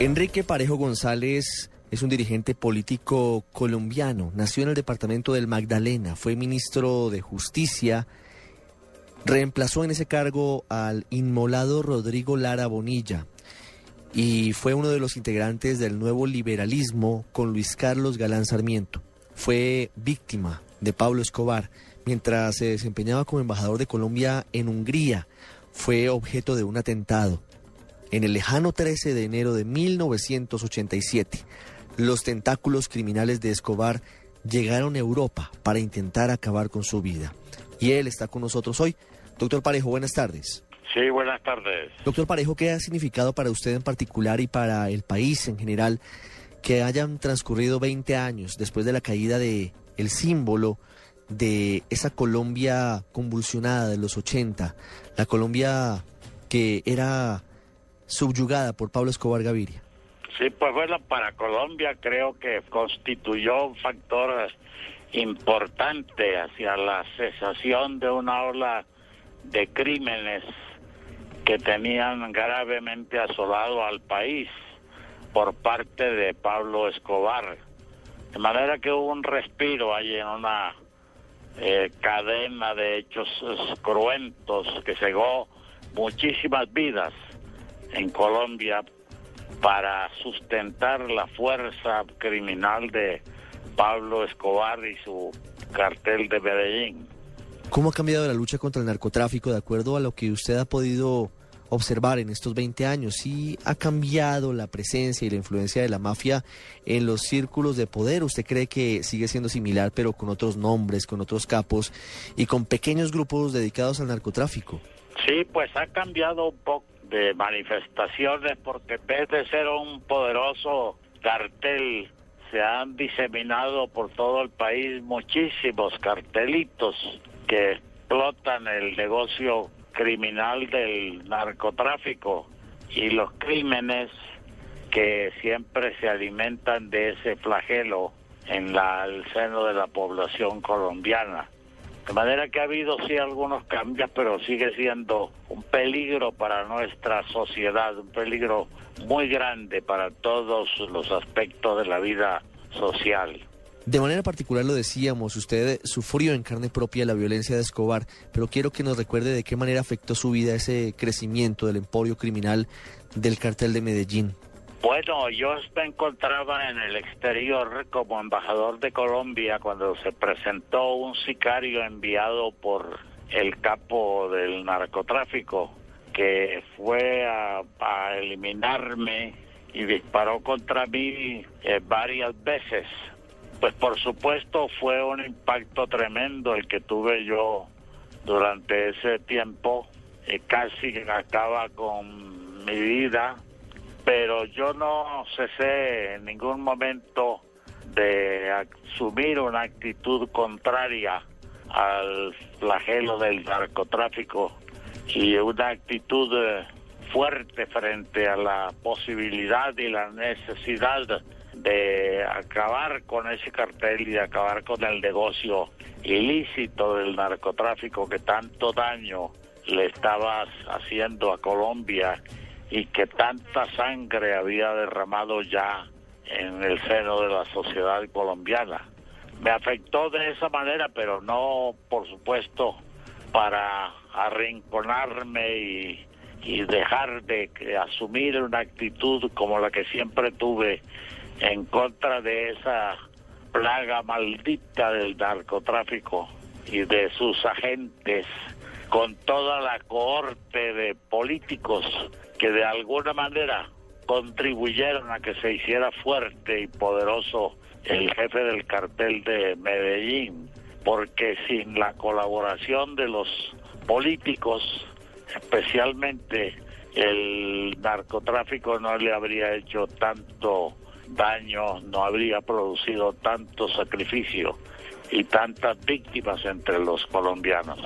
Enrique Parejo González es un dirigente político colombiano. Nació en el departamento del Magdalena, fue ministro de Justicia. Reemplazó en ese cargo al inmolado Rodrigo Lara Bonilla y fue uno de los integrantes del nuevo liberalismo con Luis Carlos Galán Sarmiento. Fue víctima de Pablo Escobar mientras se desempeñaba como embajador de Colombia en Hungría. Fue objeto de un atentado en el lejano 13 de enero de 1987, los tentáculos criminales de Escobar llegaron a Europa para intentar acabar con su vida. Y él está con nosotros hoy. Doctor Parejo, buenas tardes. Sí, buenas tardes. Doctor Parejo, ¿qué ha significado para usted en particular y para el país en general que hayan transcurrido 20 años después de la caída de el símbolo de esa Colombia convulsionada de los 80, la Colombia que era subyugada por Pablo Escobar Gaviria? Sí, pues bueno, para Colombia creo que constituyó un factor importante hacia la cesación de una ola de crímenes que tenían gravemente asolado al país por parte de Pablo Escobar. De manera que hubo un respiro ahí en una eh, cadena de hechos cruentos que cegó muchísimas vidas en Colombia para sustentar la fuerza criminal de Pablo Escobar y su cartel de Medellín. ¿Cómo ha cambiado la lucha contra el narcotráfico de acuerdo a lo que usted ha podido observar en estos 20 años? ¿Sí ha cambiado la presencia y la influencia de la mafia en los círculos de poder? ¿Usted cree que sigue siendo similar pero con otros nombres, con otros capos y con pequeños grupos dedicados al narcotráfico? Sí, pues ha cambiado un poco de manifestaciones porque en vez de ser un poderoso cartel se han diseminado por todo el país muchísimos cartelitos que explotan el negocio criminal del narcotráfico y los crímenes que siempre se alimentan de ese flagelo en la, el seno de la población colombiana. De manera que ha habido sí algunos cambios, pero sigue siendo un peligro para nuestra sociedad, un peligro muy grande para todos los aspectos de la vida social. De manera particular lo decíamos, usted sufrió en carne propia la violencia de Escobar, pero quiero que nos recuerde de qué manera afectó su vida ese crecimiento del emporio criminal del cartel de Medellín. Bueno, yo me encontraba en el exterior como embajador de Colombia cuando se presentó un sicario enviado por el capo del narcotráfico que fue a, eliminarme y disparó contra mí eh, varias veces. Pues por supuesto fue un impacto tremendo el que tuve yo durante ese tiempo. Eh, casi acaba con mi vida pero yo no cesé en ningún momento de asumir una actitud contraria al flagelo del narcotráfico y una actitud eh, fuerte frente a la posibilidad y la necesidad de acabar con ese cartel y de acabar con el negocio ilícito del narcotráfico que tanto daño le estaba haciendo a Colombia y que tanta sangre había derramado ya en el seno de la sociedad colombiana. Me afectó de esa manera, pero no, por supuesto, para arrinconarme y, dejar de asumir una actitud como la que siempre tuve en contra de esa plaga maldita del narcotráfico y de sus agentes, con toda la cohorte de políticos que de alguna manera contribuyeron a que se hiciera fuerte y poderoso el jefe del cartel de Medellín, porque sin la colaboración de los políticos, especialmente el narcotráfico no le habría hecho tanto daño, no habría producido tanto sacrificio y tantas víctimas entre los colombianos.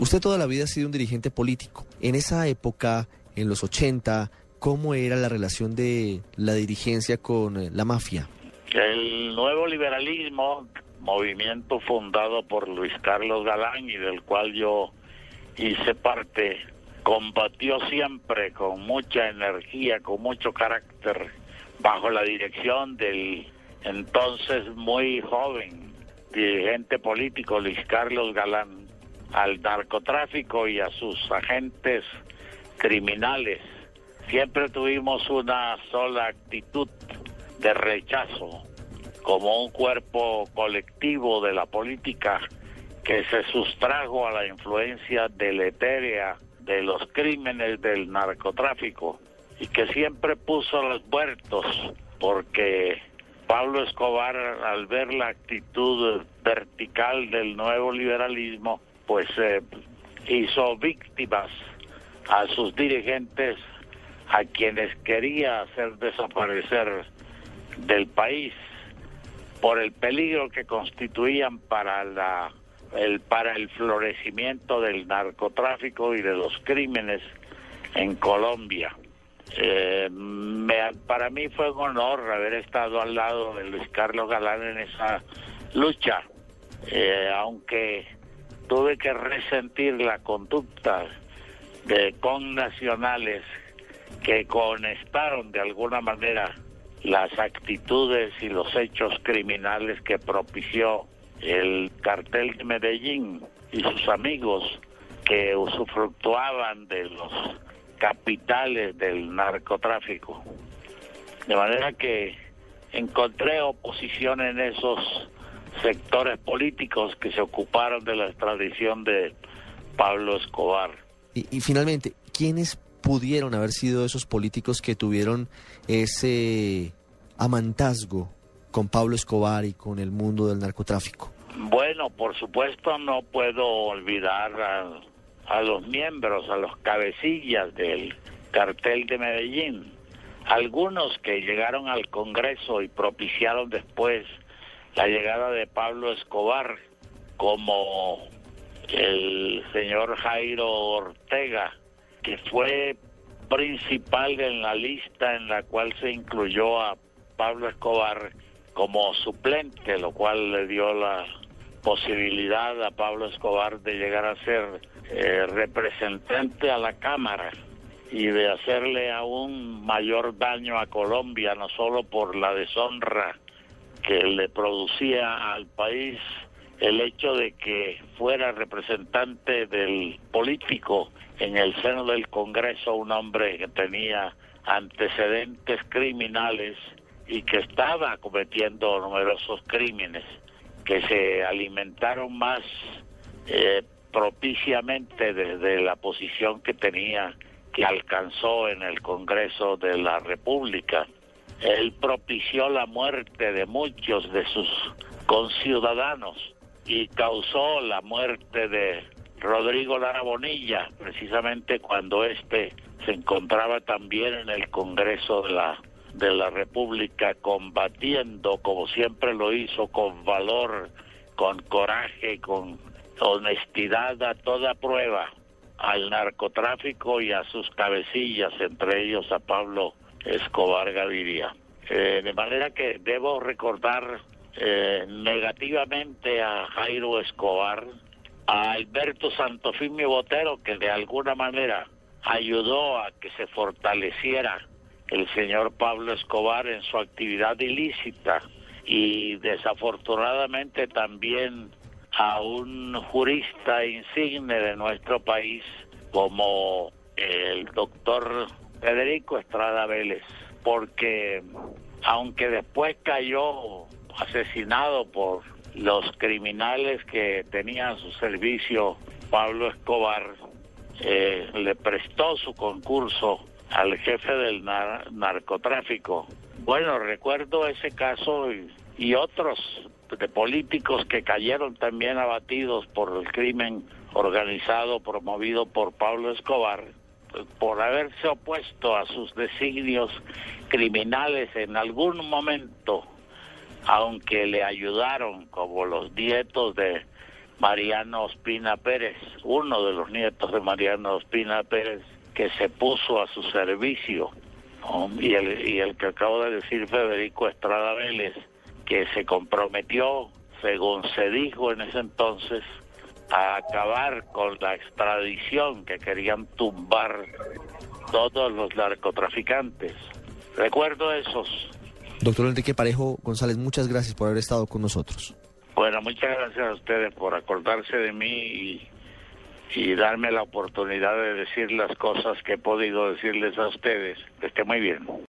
Usted toda la vida ha sido un dirigente político. En esa época, en los 80, ¿cómo era la relación de la dirigencia con eh, la mafia? El nuevo liberalismo, movimiento fundado por Luis Carlos Galán y del cual yo hice parte, combatió siempre con mucha energía, con mucho carácter, bajo la dirección del entonces muy joven dirigente político Luis Carlos Galán, al narcotráfico y a sus agentes criminales. Siempre tuvimos una sola actitud de rechazo como un cuerpo colectivo de la política que se sustrajo a la influencia deletérea de los crímenes del narcotráfico y que siempre puso los muertos porque Pablo Escobar al ver la actitud vertical del nuevo liberalismo pues eh, hizo víctimas a sus dirigentes a quienes quería hacer desaparecer del país por el peligro que constituían para la el para el florecimiento del narcotráfico y de los crímenes en Colombia. Eh, para mí fue un honor haber estado al lado de Luis Carlos Galán en esa lucha, eh, aunque tuve que resentir la conducta de connacionales que conectaron de alguna manera las actitudes y los hechos criminales que propició el cartel de Medellín y sus amigos que usufructuaban de los capitales del narcotráfico. De manera que encontré oposición en esos sectores políticos que se ocuparon de la extradición de Pablo Escobar. Y, y finalmente, ¿quiénes pudieron haber sido esos políticos que tuvieron ese amantazgo con Pablo Escobar y con el mundo del narcotráfico? Bueno, por supuesto no puedo olvidar a, a los miembros, a los cabecillas del cartel de Medellín, algunos que llegaron al Congreso y propiciaron después la llegada de Pablo Escobar, como el señor Jairo Ortega, que fue principal en la lista en la cual se incluyó a Pablo Escobar como suplente, lo cual le dio la posibilidad a Pablo Escobar de llegar a ser eh, representante a la Cámara y de hacerle aún mayor daño a Colombia, no solo por la deshonra que le producía al país el hecho de que fuera representante del político en el seno del Congreso un hombre que tenía antecedentes criminales y que estaba cometiendo numerosos crímenes que se alimentaron más eh, propiciamente desde la posición que tenía, que alcanzó en el Congreso de la República. Él propició la muerte de muchos de sus conciudadanos y causó la muerte de Rodrigo Lara Bonilla, precisamente cuando éste se encontraba también en el Congreso de la de la República combatiendo como siempre lo hizo con valor, con coraje, con honestidad a toda prueba al narcotráfico y a sus cabecillas, entre ellos a Pablo Escobar Gaviria. Eh, de manera que debo recordar eh, negativamente a Jairo Escobar, a Alberto Santofimio Botero, que de alguna manera ayudó a que se fortaleciera el señor Pablo Escobar en su actividad ilícita. Y desafortunadamente también a un jurista insigne de nuestro país como el doctor Federico Estrada Vélez, porque aunque después cayó asesinado por los criminales que tenía a su servicio Pablo Escobar, eh, le prestó su concurso al jefe del narcotráfico. Bueno, recuerdo ese caso y, y otros de políticos que cayeron también abatidos por el crimen organizado promovido por Pablo Escobar por haberse opuesto a sus designios criminales en algún momento, aunque le ayudaron como los nietos de Mariano Ospina Pérez, uno de los nietos de Mariano Ospina Pérez, que se puso a su servicio, y, el, y el que acabo de decir Federico Estrada Vélez, que se comprometió, según se dijo en ese entonces, a acabar con la extradición que querían tumbar todos los narcotraficantes. recuerdo esos. Doctor Enrique Parejo González, muchas gracias por haber estado con nosotros. Bueno, muchas gracias a ustedes por acordarse de mí y, darme la oportunidad de decir las cosas que he podido decirles a ustedes. Que esté muy bien.